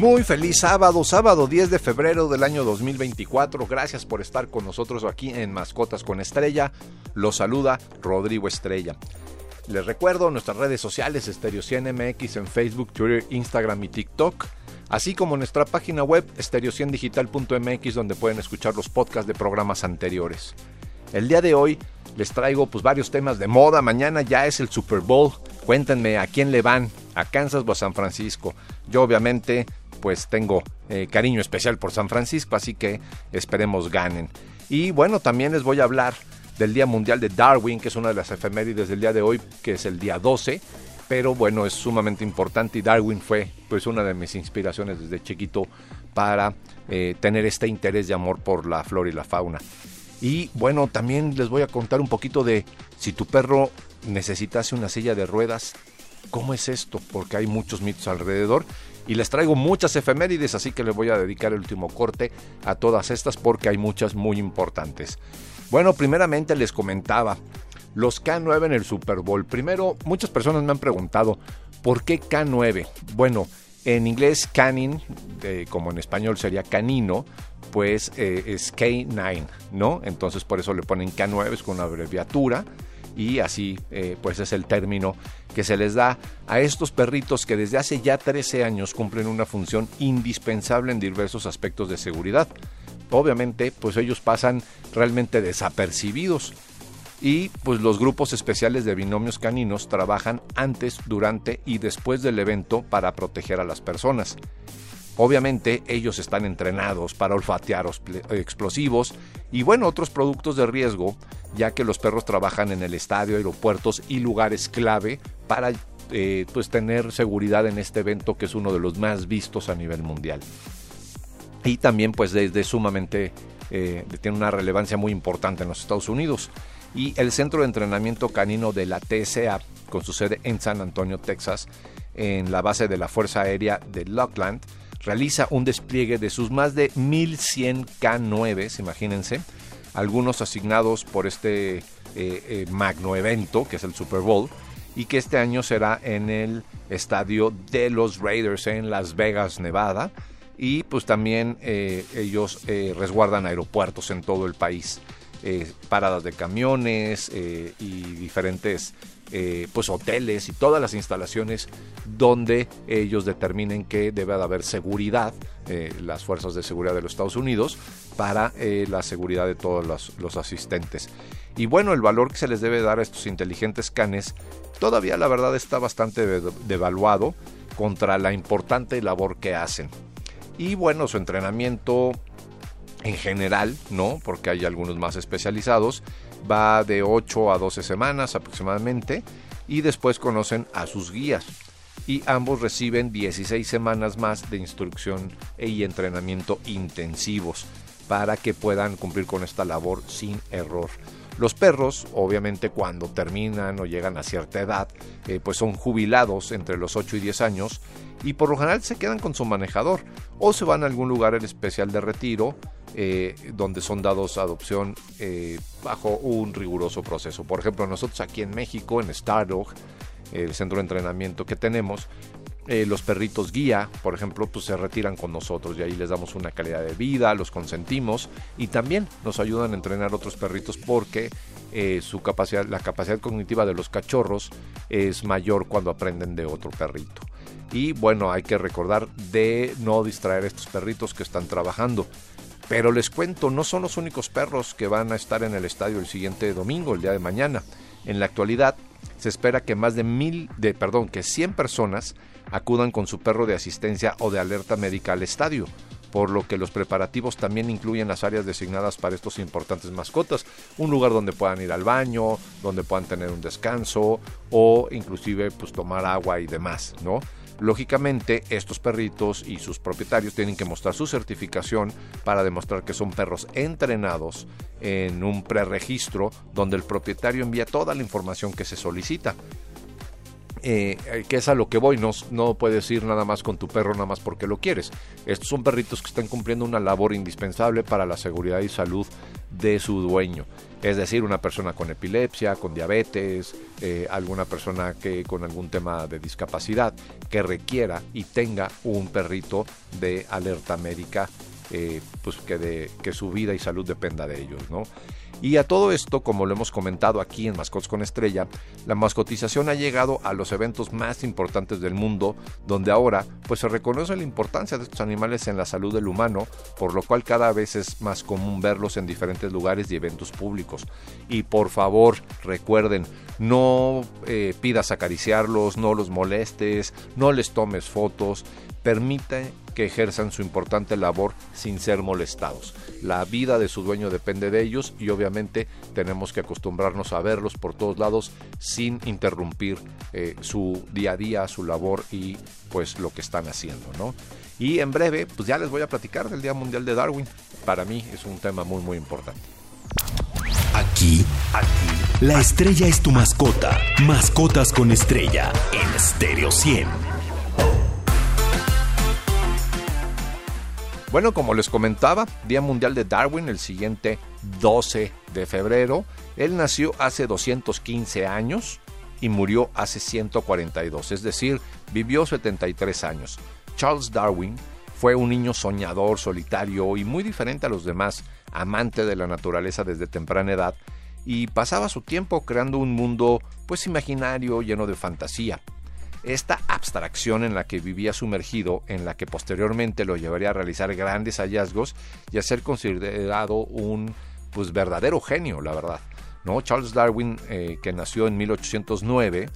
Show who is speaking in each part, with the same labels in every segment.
Speaker 1: Muy feliz sábado, sábado 10 de febrero del año 2024. Gracias por estar con nosotros aquí en Mascotas con Estrella. Los saluda Rodrigo Estrella. Les recuerdo nuestras redes sociales Stereo 100 MX en Facebook, Twitter, Instagram y TikTok, así como nuestra página web stereo100digital.mx donde pueden escuchar los podcasts de programas anteriores. El día de hoy les traigo pues varios temas de moda. Mañana ya es el Super Bowl. Cuéntenme a quién le van, a Kansas o a San Francisco. Yo obviamente pues tengo eh, cariño especial por San Francisco, así que esperemos ganen. Y bueno, también les voy a hablar del Día Mundial de Darwin, que es una de las efemérides del día de hoy, que es el día 12, pero bueno, es sumamente importante y Darwin fue pues una de mis inspiraciones desde chiquito para eh, tener este interés de amor por la flora y la fauna. Y bueno, también les voy a contar un poquito de si tu perro necesitase una silla de ruedas, ¿cómo es esto? Porque hay muchos mitos alrededor y les traigo muchas efemérides, así que les voy a dedicar el último corte a todas estas porque hay muchas muy importantes. Bueno, primeramente les comentaba los K9 en el Super Bowl. Primero, muchas personas me han preguntado, ¿por qué K9? Bueno, en inglés canin, como en español sería canino, pues eh, es K9, ¿no? Entonces por eso le ponen K9, es con una abreviatura y así eh, pues es el término que se les da a estos perritos que desde hace ya 13 años cumplen una función indispensable en diversos aspectos de seguridad. Obviamente pues ellos pasan realmente desapercibidos y pues los grupos especiales de binomios caninos trabajan antes, durante y después del evento para proteger a las personas. Obviamente ellos están entrenados para olfatear explosivos y bueno, otros productos de riesgo, ya que los perros trabajan en el estadio, aeropuertos y lugares clave para eh, pues tener seguridad en este evento que es uno de los más vistos a nivel mundial. Y también pues desde sumamente eh, tiene una relevancia muy importante en los Estados Unidos. Y el centro de entrenamiento canino de la TSA, con su sede en San Antonio, Texas, en la base de la Fuerza Aérea de Lockland, realiza un despliegue de sus más de 1100 K9, imagínense, algunos asignados por este eh, eh, magno evento que es el Super Bowl y que este año será en el estadio de los Raiders en Las Vegas, Nevada. Y pues también eh, ellos resguardan aeropuertos en todo el país, paradas de camiones y diferentes eh, pues hoteles y todas las instalaciones donde ellos determinen que debe de haber seguridad, eh, las fuerzas de seguridad de los Estados Unidos, para eh, la seguridad de todos los, asistentes. Y bueno, el valor que se les debe dar a estos inteligentes canes todavía la verdad está bastante devaluado contra la importante labor que hacen. Y bueno, su entrenamiento en general, ¿no? Porque hay algunos más especializados, va de 8 a 12 semanas aproximadamente y después conocen a sus guías y ambos reciben 16 semanas más de instrucción y entrenamiento intensivos para que puedan cumplir con esta labor sin error. Los perros, obviamente, cuando terminan o llegan a cierta edad, eh, pues son jubilados entre los 8 y 10 años y por lo general se quedan con su manejador o se van a algún lugar especial de retiro eh, donde son dados adopción eh, bajo un riguroso proceso. Por ejemplo, nosotros aquí en México, en Stardog, el centro de entrenamiento que tenemos, eh, los perritos guía, por ejemplo, pues se retiran con nosotros y ahí les damos una calidad de vida, los consentimos y también nos ayudan a entrenar otros perritos porque su capacidad, la capacidad cognitiva de los cachorros es mayor cuando aprenden de otro perrito. Y bueno, hay que recordar de no distraer a estos perritos que están trabajando. Pero les cuento, no son los únicos perros que van a estar en el estadio el siguiente domingo, el día de mañana. En la actualidad, se espera que más de mil, de, perdón, que 100 personas acudan con su perro de asistencia o de alerta médica al estadio, por lo que los preparativos también incluyen las áreas designadas para estos importantes mascotas, un lugar donde puedan ir al baño, donde puedan tener un descanso o inclusive pues tomar agua y demás, ¿no? Lógicamente, estos perritos y sus propietarios tienen que mostrar su certificación para demostrar que son perros entrenados en un preregistro donde el propietario envía toda la información que se solicita. Eh, eh, que es a lo que voy, no, no puedes ir nada más con tu perro nada más porque lo quieres. Estos son perritos que están cumpliendo una labor indispensable para la seguridad y salud de su dueño. Es decir, una persona con epilepsia, con diabetes, eh, alguna persona que con algún tema de discapacidad que requiera y tenga un perrito de alerta médica, pues que, de, que su vida y salud dependa de ellos, ¿no? Y a todo esto, como lo hemos comentado aquí en Mascots con Estrella, la mascotización ha llegado a los eventos más importantes del mundo, donde ahora pues se reconoce la importancia de estos animales en la salud del humano, por lo cual cada vez es más común verlos en diferentes lugares y eventos públicos. Y por favor, recuerden, no eh, pidas acariciarlos, no los molestes, no les tomes fotos, permite que ejerzan su importante labor sin ser molestados. La vida de su dueño depende de ellos y obviamente tenemos que acostumbrarnos a verlos por todos lados sin interrumpir eh, su día a día, su labor y pues lo que están haciendo, ¿no? Y en breve, pues ya les voy a platicar del Día Mundial de Darwin. Para mí es un tema muy muy importante.
Speaker 2: Aquí, aquí, la estrella es tu mascota. Mascotas con estrella en Stereo 100.
Speaker 1: Bueno, como les comentaba, Día Mundial de Darwin el siguiente 12 de febrero. Él nació hace 215 años y murió hace 142, es decir, vivió 73 años. Charles Darwin fue un niño soñador, solitario y muy diferente a los demás, amante de la naturaleza desde temprana edad, y pasaba su tiempo creando un mundo pues imaginario lleno de fantasía esta abstracción en la que vivía sumergido, en la que posteriormente lo llevaría a realizar grandes hallazgos y a ser considerado un pues verdadero genio, la verdad. ¿no? Charles Darwin, eh, que nació en 1809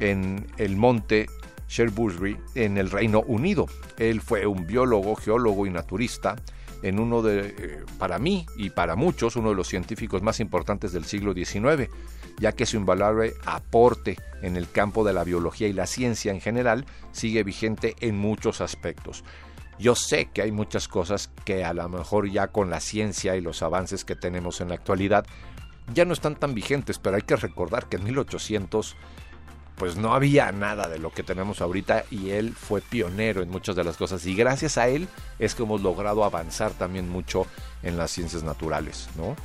Speaker 1: en el monte Sherbury, en el Reino Unido. Él fue un biólogo, geólogo y naturista en uno de, eh, para mí y para muchos, uno de los científicos más importantes del siglo XIX ya que su invaluable aporte en el campo de la biología y la ciencia en general sigue vigente en muchos aspectos. Yo sé que hay muchas cosas que a lo mejor ya con la ciencia y los avances que tenemos en la actualidad ya no están tan vigentes, pero hay que recordar que en 1800 pues no había nada de lo que tenemos ahorita y él fue pionero en muchas de las cosas y gracias a él es que hemos logrado avanzar también mucho en las ciencias naturales, ¿no?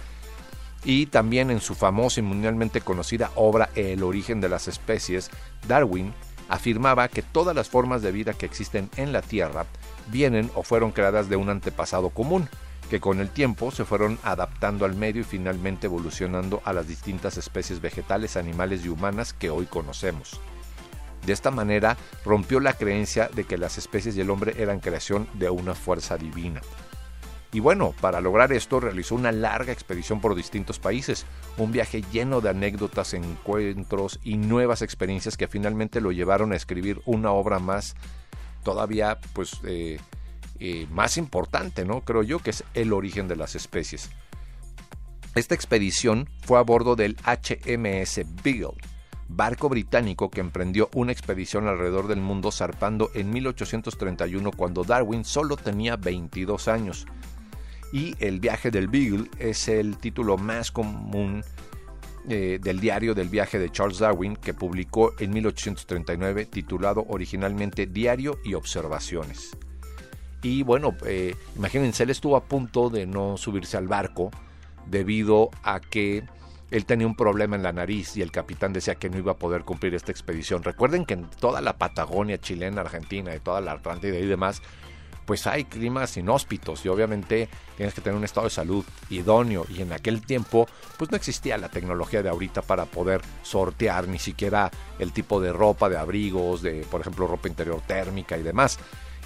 Speaker 1: Y también en su famosa y mundialmente conocida obra El origen de las especies, Darwin afirmaba que todas las formas de vida que existen en la Tierra vienen o fueron creadas de un antepasado común, que con el tiempo se fueron adaptando al medio y finalmente evolucionando a las distintas especies vegetales, animales y humanas que hoy conocemos. De esta manera rompió la creencia de que las especies y el hombre eran creación de una fuerza divina. Y bueno, para lograr esto realizó una larga expedición por distintos países, un viaje lleno de anécdotas, encuentros y nuevas experiencias que finalmente lo llevaron a escribir una obra más, todavía pues eh, eh, más importante, ¿no? Creo yo que es El origen de las especies. Esta expedición fue a bordo del HMS Beagle, barco británico que emprendió una expedición alrededor del mundo zarpando en 1831 cuando Darwin solo tenía 22 años y El viaje del Beagle es el título más común eh, del diario del viaje de Charles Darwin que publicó en 1839 titulado originalmente Diario y Observaciones. Y bueno, eh, imagínense, él estuvo a punto de no subirse al barco debido a que él tenía un problema en la nariz y el capitán decía que no iba a poder cumplir esta expedición. Recuerden que en toda la Patagonia chilena, Argentina y toda la Atlántida y demás, pues hay climas inhóspitos y obviamente tienes que tener un estado de salud idóneo y en aquel tiempo pues no existía la tecnología de ahorita para poder sortear ni siquiera el tipo de ropa, de abrigos, de por ejemplo ropa interior térmica y demás.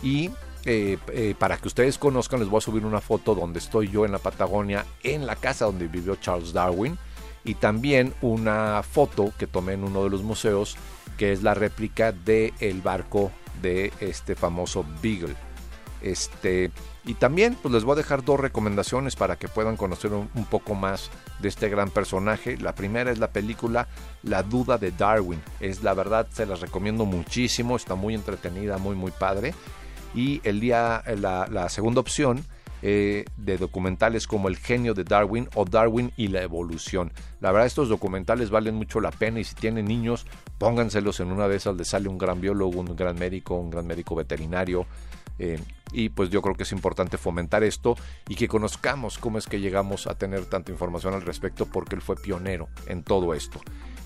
Speaker 1: Y eh, eh, para que ustedes conozcan les voy a subir una foto donde estoy yo en la Patagonia, en la casa donde vivió Charles Darwin y también una foto que tomé en uno de los museos que es la réplica del el barco de este famoso Beagle. Este, y también pues les voy a dejar dos recomendaciones para que puedan conocer un, poco más de este gran personaje. La primera es la película La duda de Darwin. Es la verdad, se las recomiendo muchísimo, está muy entretenida, muy muy padre. Y el día, la, la segunda opción eh, de documentales como El genio de Darwin o Darwin y la evolución. La verdad estos documentales valen mucho la pena y si tienen niños pónganselos en una de esas les sale un gran biólogo, un gran médico, un gran médico veterinario. Eh, y pues yo creo que es importante fomentar esto y que conozcamos cómo es que llegamos a tener tanta información al respecto porque él fue pionero en todo esto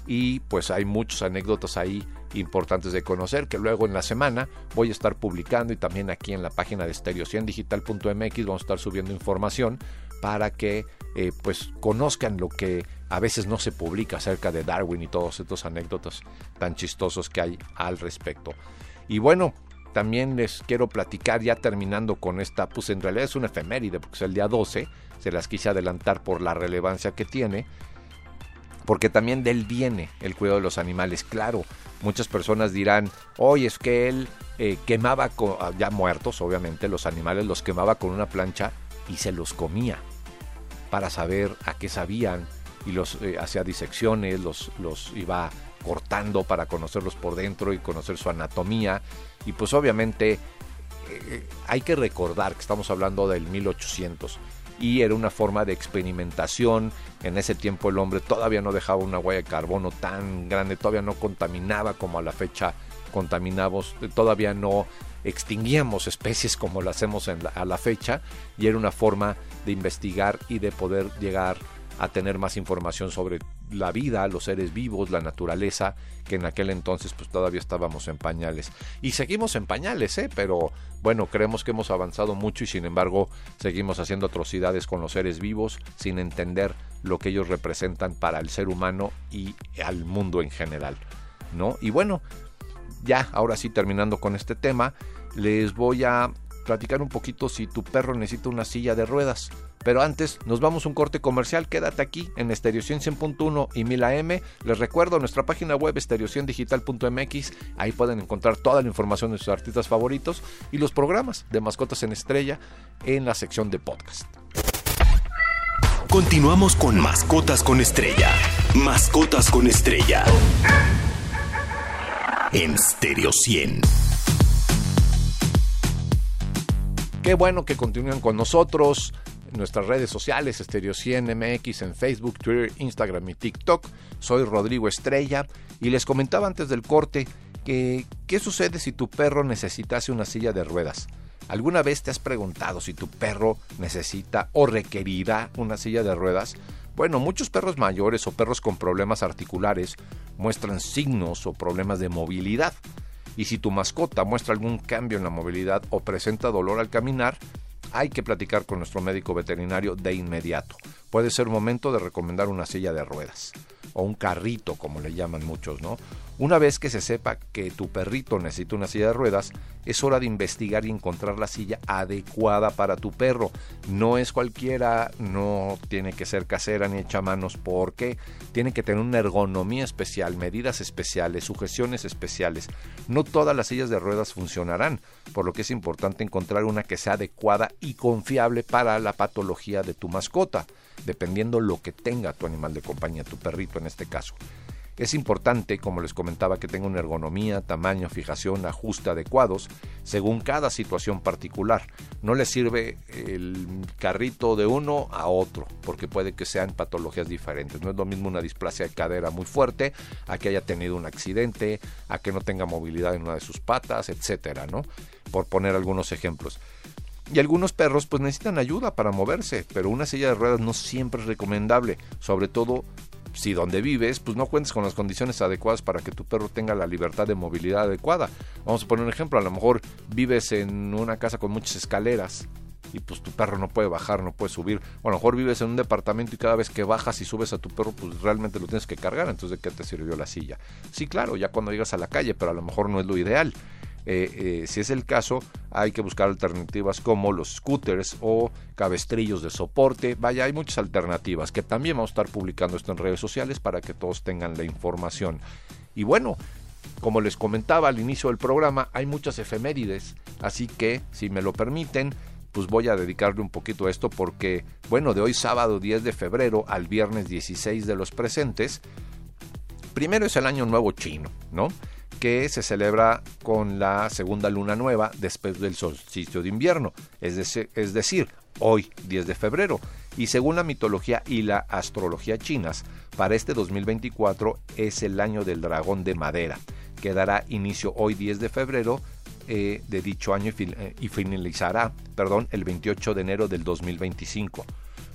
Speaker 1: y pues hay muchas anécdotas ahí importantes de conocer que luego en la semana voy a estar publicando y también aquí en la página de estereociendigital.mx vamos a estar subiendo información para que eh, pues conozcan lo que a veces no se publica acerca de Darwin y todos estos anécdotas tan chistosos que hay al respecto. Y bueno, también les quiero platicar ya terminando con esta, pues en realidad es una efeméride porque es el día 12, se las quise adelantar por la relevancia que tiene porque también de él viene el cuidado de los animales. Claro, muchas personas dirán, oye, es que él eh, quemaba, ah, ya muertos obviamente, los animales los quemaba con una plancha y se los comía para saber a qué sabían y los eh, hacía disecciones, los, los iba cortando para conocerlos por dentro y conocer su anatomía. Y pues obviamente eh, hay que recordar que estamos hablando del 1800 y era una forma de experimentación. En ese tiempo el hombre todavía no dejaba una huella de carbono tan grande, todavía no contaminaba como a la fecha contaminamos, todavía no extinguíamos especies como lo hacemos a la fecha y era una forma de investigar y de poder llegar a tener más información sobre la vida, los seres vivos, la naturaleza, que en aquel entonces pues todavía estábamos en pañales. Y seguimos en pañales, ¿eh? pero bueno, creemos que hemos avanzado mucho y sin embargo seguimos haciendo atrocidades con los seres vivos sin entender lo que ellos representan para el ser humano y al mundo en general, ¿no? Y bueno, ya, ahora sí terminando con este tema, les voy a platicar un poquito si tu perro necesita una silla de ruedas. Pero antes, nos vamos a un corte comercial. Quédate aquí en Estereo 100.1 y 1000 AM. Les recuerdo nuestra página web estereociendigital.mx. Ahí pueden encontrar toda la información de sus artistas favoritos y los programas de Mascotas en Estrella en la sección de podcast.
Speaker 2: Continuamos con Mascotas con Estrella. Mascotas con Estrella. En Stereo 100.
Speaker 1: Qué bueno que continúen con nosotros nuestras redes sociales, Estereo 100 MX en Facebook, Twitter, Instagram y TikTok. Soy Rodrigo Estrella y les comentaba antes del corte que qué sucede si tu perro necesitase una silla de ruedas. ¿Alguna vez te has preguntado si tu perro necesita o requerirá una silla de ruedas? Bueno, muchos perros mayores o perros con problemas articulares muestran signos o problemas de movilidad. Y si tu mascota muestra algún cambio en la movilidad o presenta dolor al caminar, hay que platicar con nuestro médico veterinario de inmediato. Puede ser momento de recomendar una silla de ruedas o un carrito, como le llaman muchos, ¿no? Una vez que se sepa que tu perrito necesita una silla de ruedas, es hora de investigar y encontrar la silla adecuada para tu perro. No es cualquiera, no tiene que ser casera ni hecha manos, porque tiene que tener una ergonomía especial, medidas especiales, sujeciones especiales. No todas las sillas de ruedas funcionarán, por lo que es importante encontrar una que sea adecuada y confiable para la patología de tu mascota, dependiendo lo que tenga tu animal de compañía, tu perrito en este caso. Es importante, como les comentaba, que tenga una ergonomía, tamaño, fijación, ajuste adecuados según cada situación particular. No le sirve el carrito de uno a otro, porque puede que sean patologías diferentes. No es lo mismo una displasia de cadera muy fuerte a que haya tenido un accidente, a que no tenga movilidad en una de sus patas, etcétera, ¿no? Por poner algunos ejemplos. Y algunos perros pues necesitan ayuda para moverse, pero una silla de ruedas no siempre es recomendable, sobre todo si donde vives, pues no cuentes con las condiciones adecuadas para que tu perro tenga la libertad de movilidad adecuada. Vamos a poner un ejemplo, a lo mejor vives en una casa con muchas escaleras y pues tu perro no puede bajar, no puede subir. O a lo mejor vives en un departamento y cada vez que bajas y subes a tu perro, pues realmente lo tienes que cargar, entonces ¿de qué te sirvió la silla? Sí, claro, ya cuando llegas a la calle, pero a lo mejor no es lo ideal. Eh, eh, si es el caso, hay que buscar alternativas como los scooters o cabestrillos de soporte. Vaya, hay muchas alternativas que también vamos a estar publicando esto en redes sociales para que todos tengan la información. Y bueno, Como les comentaba al inicio del programa, hay muchas efemérides, así que, si me lo permiten, pues voy a dedicarle un poquito a esto porque, bueno, de hoy sábado 10 de febrero al viernes 16 de los presentes, primero es el Año Nuevo Chino, ¿no? Que se celebra con la segunda luna nueva después del solsticio de invierno, es, decir, hoy 10 de febrero. Y según la mitología y la astrología chinas, para este 2024 es el año del dragón de madera, que dará inicio hoy 10 de febrero eh, de dicho año y, eh, y finalizará perdón, el 28 de enero del 2025.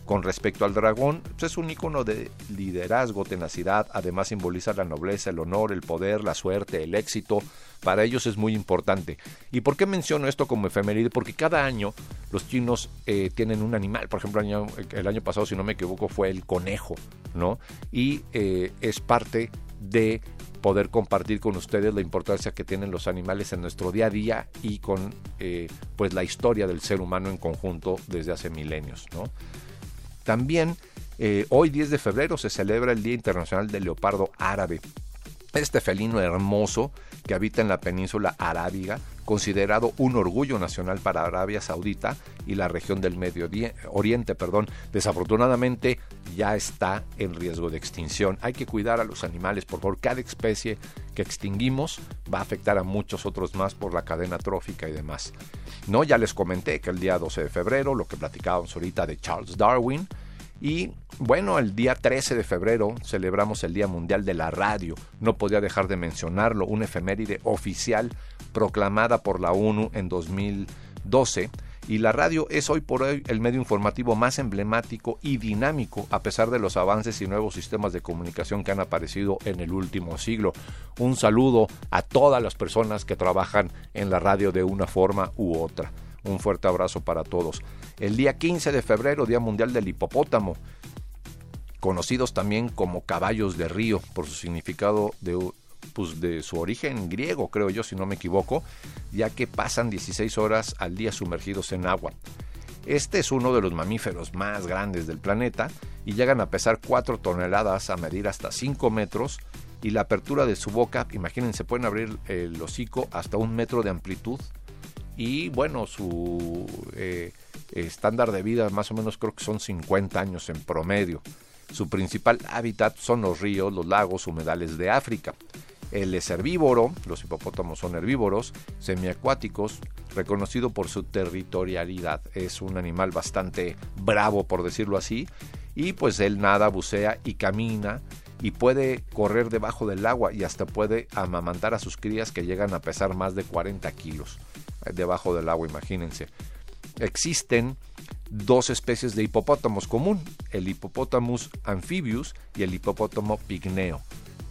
Speaker 1: Con respecto al dragón, pues, es un icono de liderazgo, tenacidad, además simboliza la nobleza, el honor, el poder, la suerte, el éxito. Para ellos es muy importante. ¿Y por qué menciono esto como efeméride? Porque cada año los chinos eh, tienen un animal. Por ejemplo, el año, pasado, si no me equivoco, fue el conejo, ¿no? Y eh, es parte de poder compartir con ustedes la importancia que tienen los animales en nuestro día a día y con eh, pues la historia del ser humano en conjunto desde hace milenios, ¿no? También eh, hoy 10 de febrero se celebra el Día Internacional del Leopardo Árabe. Este felino hermoso que habita en la península arábiga, considerado un orgullo nacional para Arabia Saudita y la región del Medio Oriente, perdón, desafortunadamente ya está en riesgo de extinción. Hay que cuidar a los animales, por favor, cada especie que extinguimos va a afectar a muchos otros más por la cadena trófica y demás. No, ya les comenté que el día 12 de febrero, lo que platicábamos ahorita de Charles Darwin, y bueno, el día 13 de febrero celebramos el Día Mundial de la Radio. No podía dejar de mencionarlo, una efeméride oficial proclamada por la ONU en 2012. Y la radio es hoy por hoy el medio informativo más emblemático y dinámico a pesar de los avances y nuevos sistemas de comunicación que han aparecido en el último siglo. Un saludo a todas las personas que trabajan en la radio de una forma u otra. Un fuerte abrazo para todos. El día 15 de febrero, Día Mundial del Hipopótamo, conocidos también como caballos de río por su significado de, pues de su origen griego, creo yo, si no me equivoco, ya que pasan 16 horas al día sumergidos en agua. Este es uno de los mamíferos más grandes del planeta y llegan a pesar 4 toneladas, a medir hasta 5 metros y la apertura de su boca, imagínense, pueden abrir el hocico hasta un metro de amplitud y bueno, su eh, estándar de vida más o menos creo que son 50 años en promedio. Su principal hábitat son los ríos, los lagos, humedales de África. Él es herbívoro, los hipopótamos son herbívoros, semiacuáticos, reconocido por su territorialidad. Es un animal bastante bravo, por decirlo así, y pues él nada, bucea y camina y puede correr debajo del agua y hasta puede amamantar a sus crías que llegan a pesar más de 40 kilos debajo del agua, imagínense. Existen dos especies de hipopótamos común, el hipopótamus amphibius y el hipopótamo pigneo,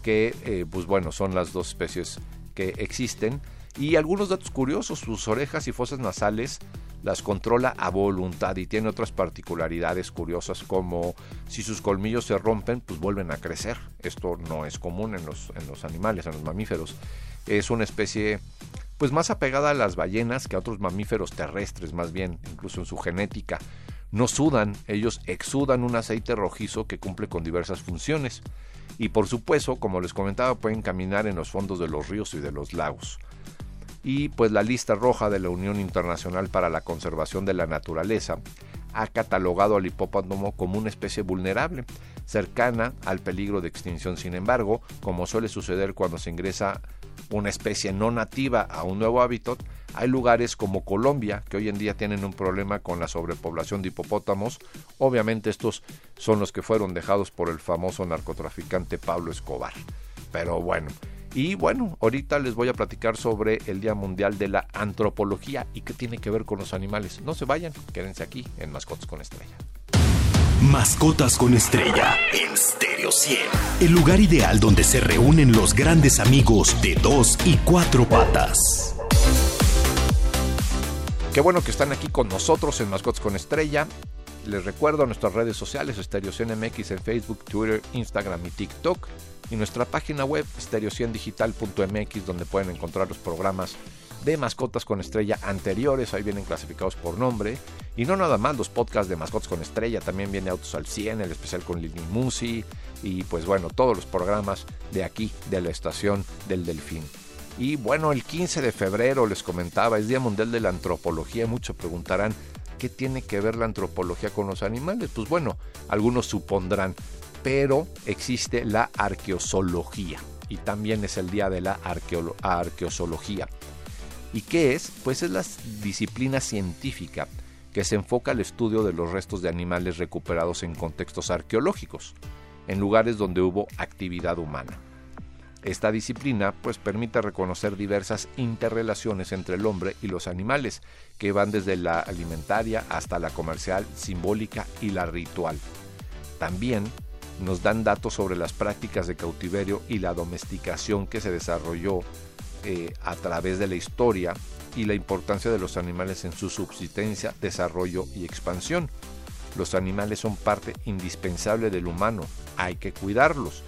Speaker 1: que eh, pues bueno, son las dos especies que existen. Y algunos datos curiosos, sus orejas y fosas nasales las controla a voluntad y tiene otras particularidades curiosas como si sus colmillos se rompen, pues vuelven a crecer. Esto no es común en los, en los animales, en los mamíferos. Es una especie pues más apegada a las ballenas que a otros mamíferos terrestres, más bien, incluso en su genética. No sudan, ellos exudan un aceite rojizo que cumple con diversas funciones. Y por supuesto, como les comentaba, pueden caminar en los fondos de los ríos y de los lagos. Y pues la lista roja de la Unión Internacional para la Conservación de la Naturaleza ha catalogado al hipopótamo como una especie vulnerable, cercana al peligro de extinción. Sin embargo, como suele suceder cuando se ingresa una especie no nativa a un nuevo hábitat, hay lugares como Colombia que hoy en día tienen un problema con la sobrepoblación de hipopótamos. Obviamente estos son los que fueron dejados por el famoso narcotraficante Pablo Escobar. Pero bueno, y bueno, ahorita les voy a platicar sobre el Día Mundial de la Antropología y qué tiene que ver con los animales. No se vayan, quédense aquí en Mascotas con Estrella.
Speaker 2: Mascotas con Estrella en Stereo 100. El lugar ideal donde se reúnen los grandes amigos de dos y cuatro patas.
Speaker 1: Qué bueno que están aquí con nosotros en Mascotas con Estrella. Les recuerdo nuestras redes sociales, Stereo 100 MX en Facebook, Twitter, Instagram y TikTok. Y nuestra página web, stereo100digital.mx, donde pueden encontrar los programas de Mascotas con Estrella anteriores, ahí vienen clasificados por nombre. Y no nada más los podcasts de Mascotas con Estrella, también viene Autos al 100, el especial con Lili Musi y pues bueno, todos los programas de aquí, de la estación del Delfín. Y bueno, el 15 de febrero les comentaba, es Día Mundial de la Antropología. Muchos preguntarán, ¿qué tiene que ver la antropología con los animales? Pues bueno, algunos supondrán, pero existe la arqueozoología y también es el Día de la Arqueozoología. ¿Y qué es? Pues es la disciplina científica que se enfoca al estudio de los restos de animales recuperados en contextos arqueológicos, en lugares donde hubo actividad humana. Esta disciplina pues permite reconocer diversas interrelaciones entre el hombre y los animales, que van desde la alimentaria hasta la comercial, simbólica y la ritual. También nos dan datos sobre las prácticas de cautiverio y la domesticación que se desarrolló eh, a través de la historia y la importancia de los animales en su subsistencia, desarrollo y expansión. Los animales son parte indispensable del humano, hay que cuidarlos.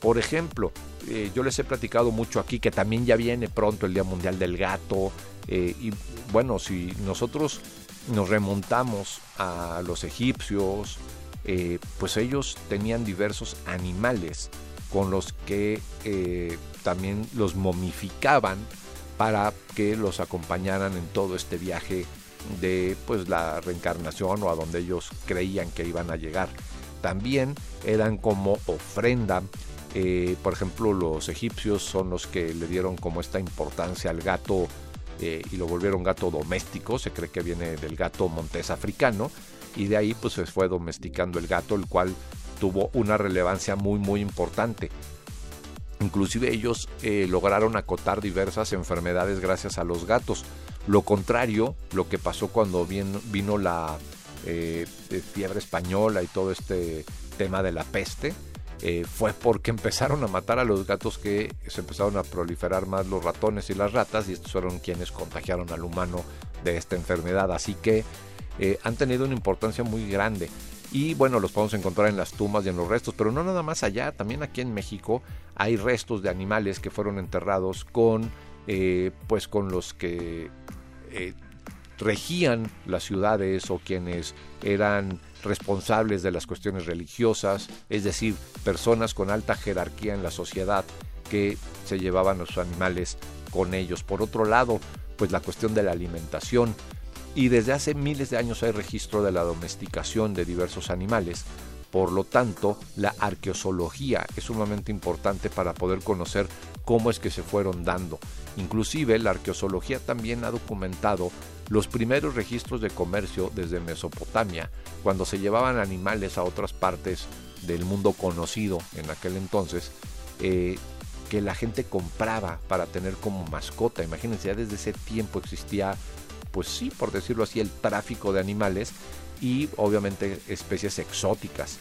Speaker 1: Por ejemplo, eh, yo les he platicado mucho aquí que también ya viene pronto el Día Mundial del Gato. Eh, y bueno, si nosotros nos remontamos a los egipcios, eh, pues ellos tenían diversos animales con los que también los momificaban para que los acompañaran en todo este viaje de pues la reencarnación o a donde ellos creían que iban a llegar. También eran como ofrenda eh, por ejemplo, los egipcios son los que le dieron como esta importancia al gato eh, y lo volvieron gato doméstico. Se cree que viene del gato montés africano y de ahí pues se fue domesticando el gato, el cual tuvo una relevancia muy muy importante. Inclusive ellos eh, lograron acotar diversas enfermedades gracias a los gatos. Lo contrario, lo que pasó cuando vino la fiebre española y todo este tema de la peste, eh, fue porque empezaron a matar a los gatos que se empezaron a proliferar más los ratones y las ratas y estos fueron quienes contagiaron al humano de esta enfermedad. Así que eh, han tenido una importancia muy grande. Y bueno, los podemos encontrar en las tumbas y en los restos, pero no nada más allá, también aquí en México hay restos de animales que fueron enterrados con, eh, pues con los que regían las ciudades o quienes eran responsables de las cuestiones religiosas, es decir, personas con alta jerarquía en la sociedad que se llevaban los animales con ellos. Por otro lado, pues la cuestión de la alimentación. Y desde hace miles de años hay registro de la domesticación de diversos animales. Por lo tanto, la arqueozoología es sumamente importante para poder conocer cómo es que se fueron dando. Inclusive la arqueozoología también ha documentado los primeros registros de comercio desde Mesopotamia, cuando se llevaban animales a otras partes del mundo conocido en aquel entonces, eh, que la gente compraba para tener como mascota. Imagínense, ya desde ese tiempo existía, pues sí, por decirlo así, el tráfico de animales y obviamente especies exóticas.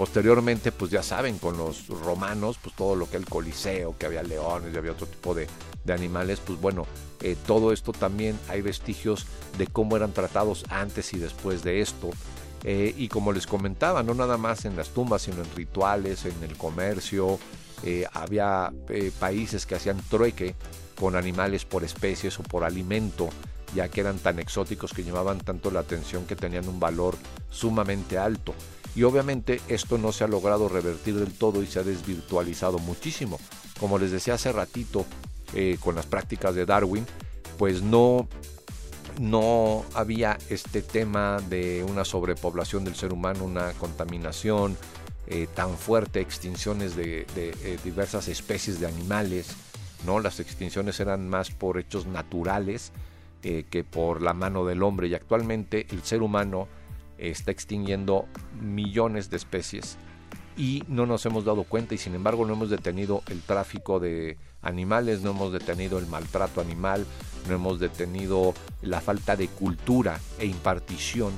Speaker 1: Posteriormente, pues ya saben, con los romanos, pues todo lo que el Coliseo, que había leones y había otro tipo de, animales, pues bueno, eh, todo esto también hay vestigios de cómo eran tratados antes y después de esto. Eh, y como les comentaba, no nada más en las tumbas, sino en rituales, en el comercio, eh, había países que hacían trueque con animales por especies o por alimento, ya que eran tan exóticos que llamaban tanto la atención que tenían un valor sumamente alto. Y obviamente esto no se ha logrado revertir del todo y se ha desvirtualizado muchísimo. Como les decía hace ratito, eh, con las prácticas de Darwin, pues no, no había este tema de una sobrepoblación del ser humano, una contaminación eh, tan fuerte, extinciones de, eh, diversas especies de animales. ¿no? Las extinciones eran más por hechos naturales que por la mano del hombre y actualmente el ser humano está extinguiendo millones de especies y no nos hemos dado cuenta y sin embargo no hemos detenido el tráfico de animales, no hemos detenido el maltrato animal, no hemos detenido la falta de cultura e impartición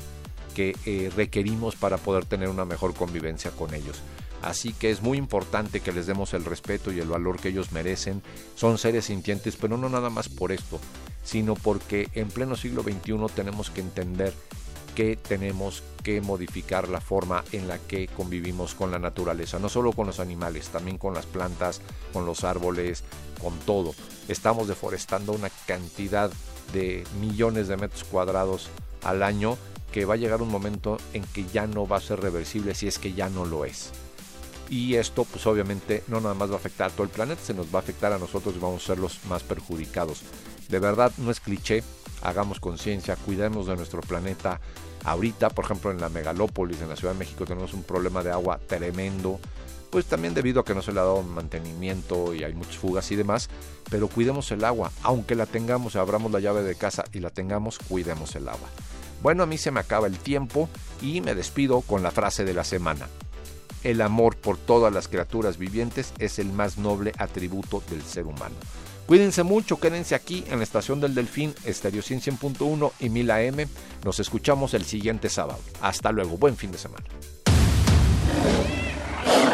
Speaker 1: que eh, requerimos para poder tener una mejor convivencia con ellos. Así que es muy importante que les demos el respeto y el valor que ellos merecen. Son seres sintientes, pero no nada más por esto, sino porque en pleno siglo XXI tenemos que entender que tenemos que modificar la forma en la que convivimos con la naturaleza, no solo con los animales, también con las plantas, con los árboles, con todo. Estamos deforestando una cantidad de millones de metros cuadrados al año que va a llegar un momento en que ya no va a ser reversible si es que ya no lo es. y esto pues obviamente no nada más va a afectar a todo el planeta, se nos va a afectar a nosotros y vamos a ser los más perjudicados. De verdad no es cliché, hagamos conciencia, cuidemos de nuestro planeta. Ahorita, por ejemplo, en la megalópolis, en la Ciudad de México, tenemos un problema de agua tremendo pues también debido a que no se le ha dado mantenimiento y hay muchas fugas y demás, pero cuidemos el agua, aunque la tengamos, abramos la llave de casa y la tengamos, cuidemos el agua. Bueno, a mí se me acaba el tiempo y me despido con la frase de la semana. El amor por todas las criaturas vivientes es el más noble atributo del ser humano. Cuídense mucho, quédense aquí en la estación del Delfín, Estéreo 100.1 y 1000 AM. Nos escuchamos el siguiente sábado. Hasta luego, buen fin de semana.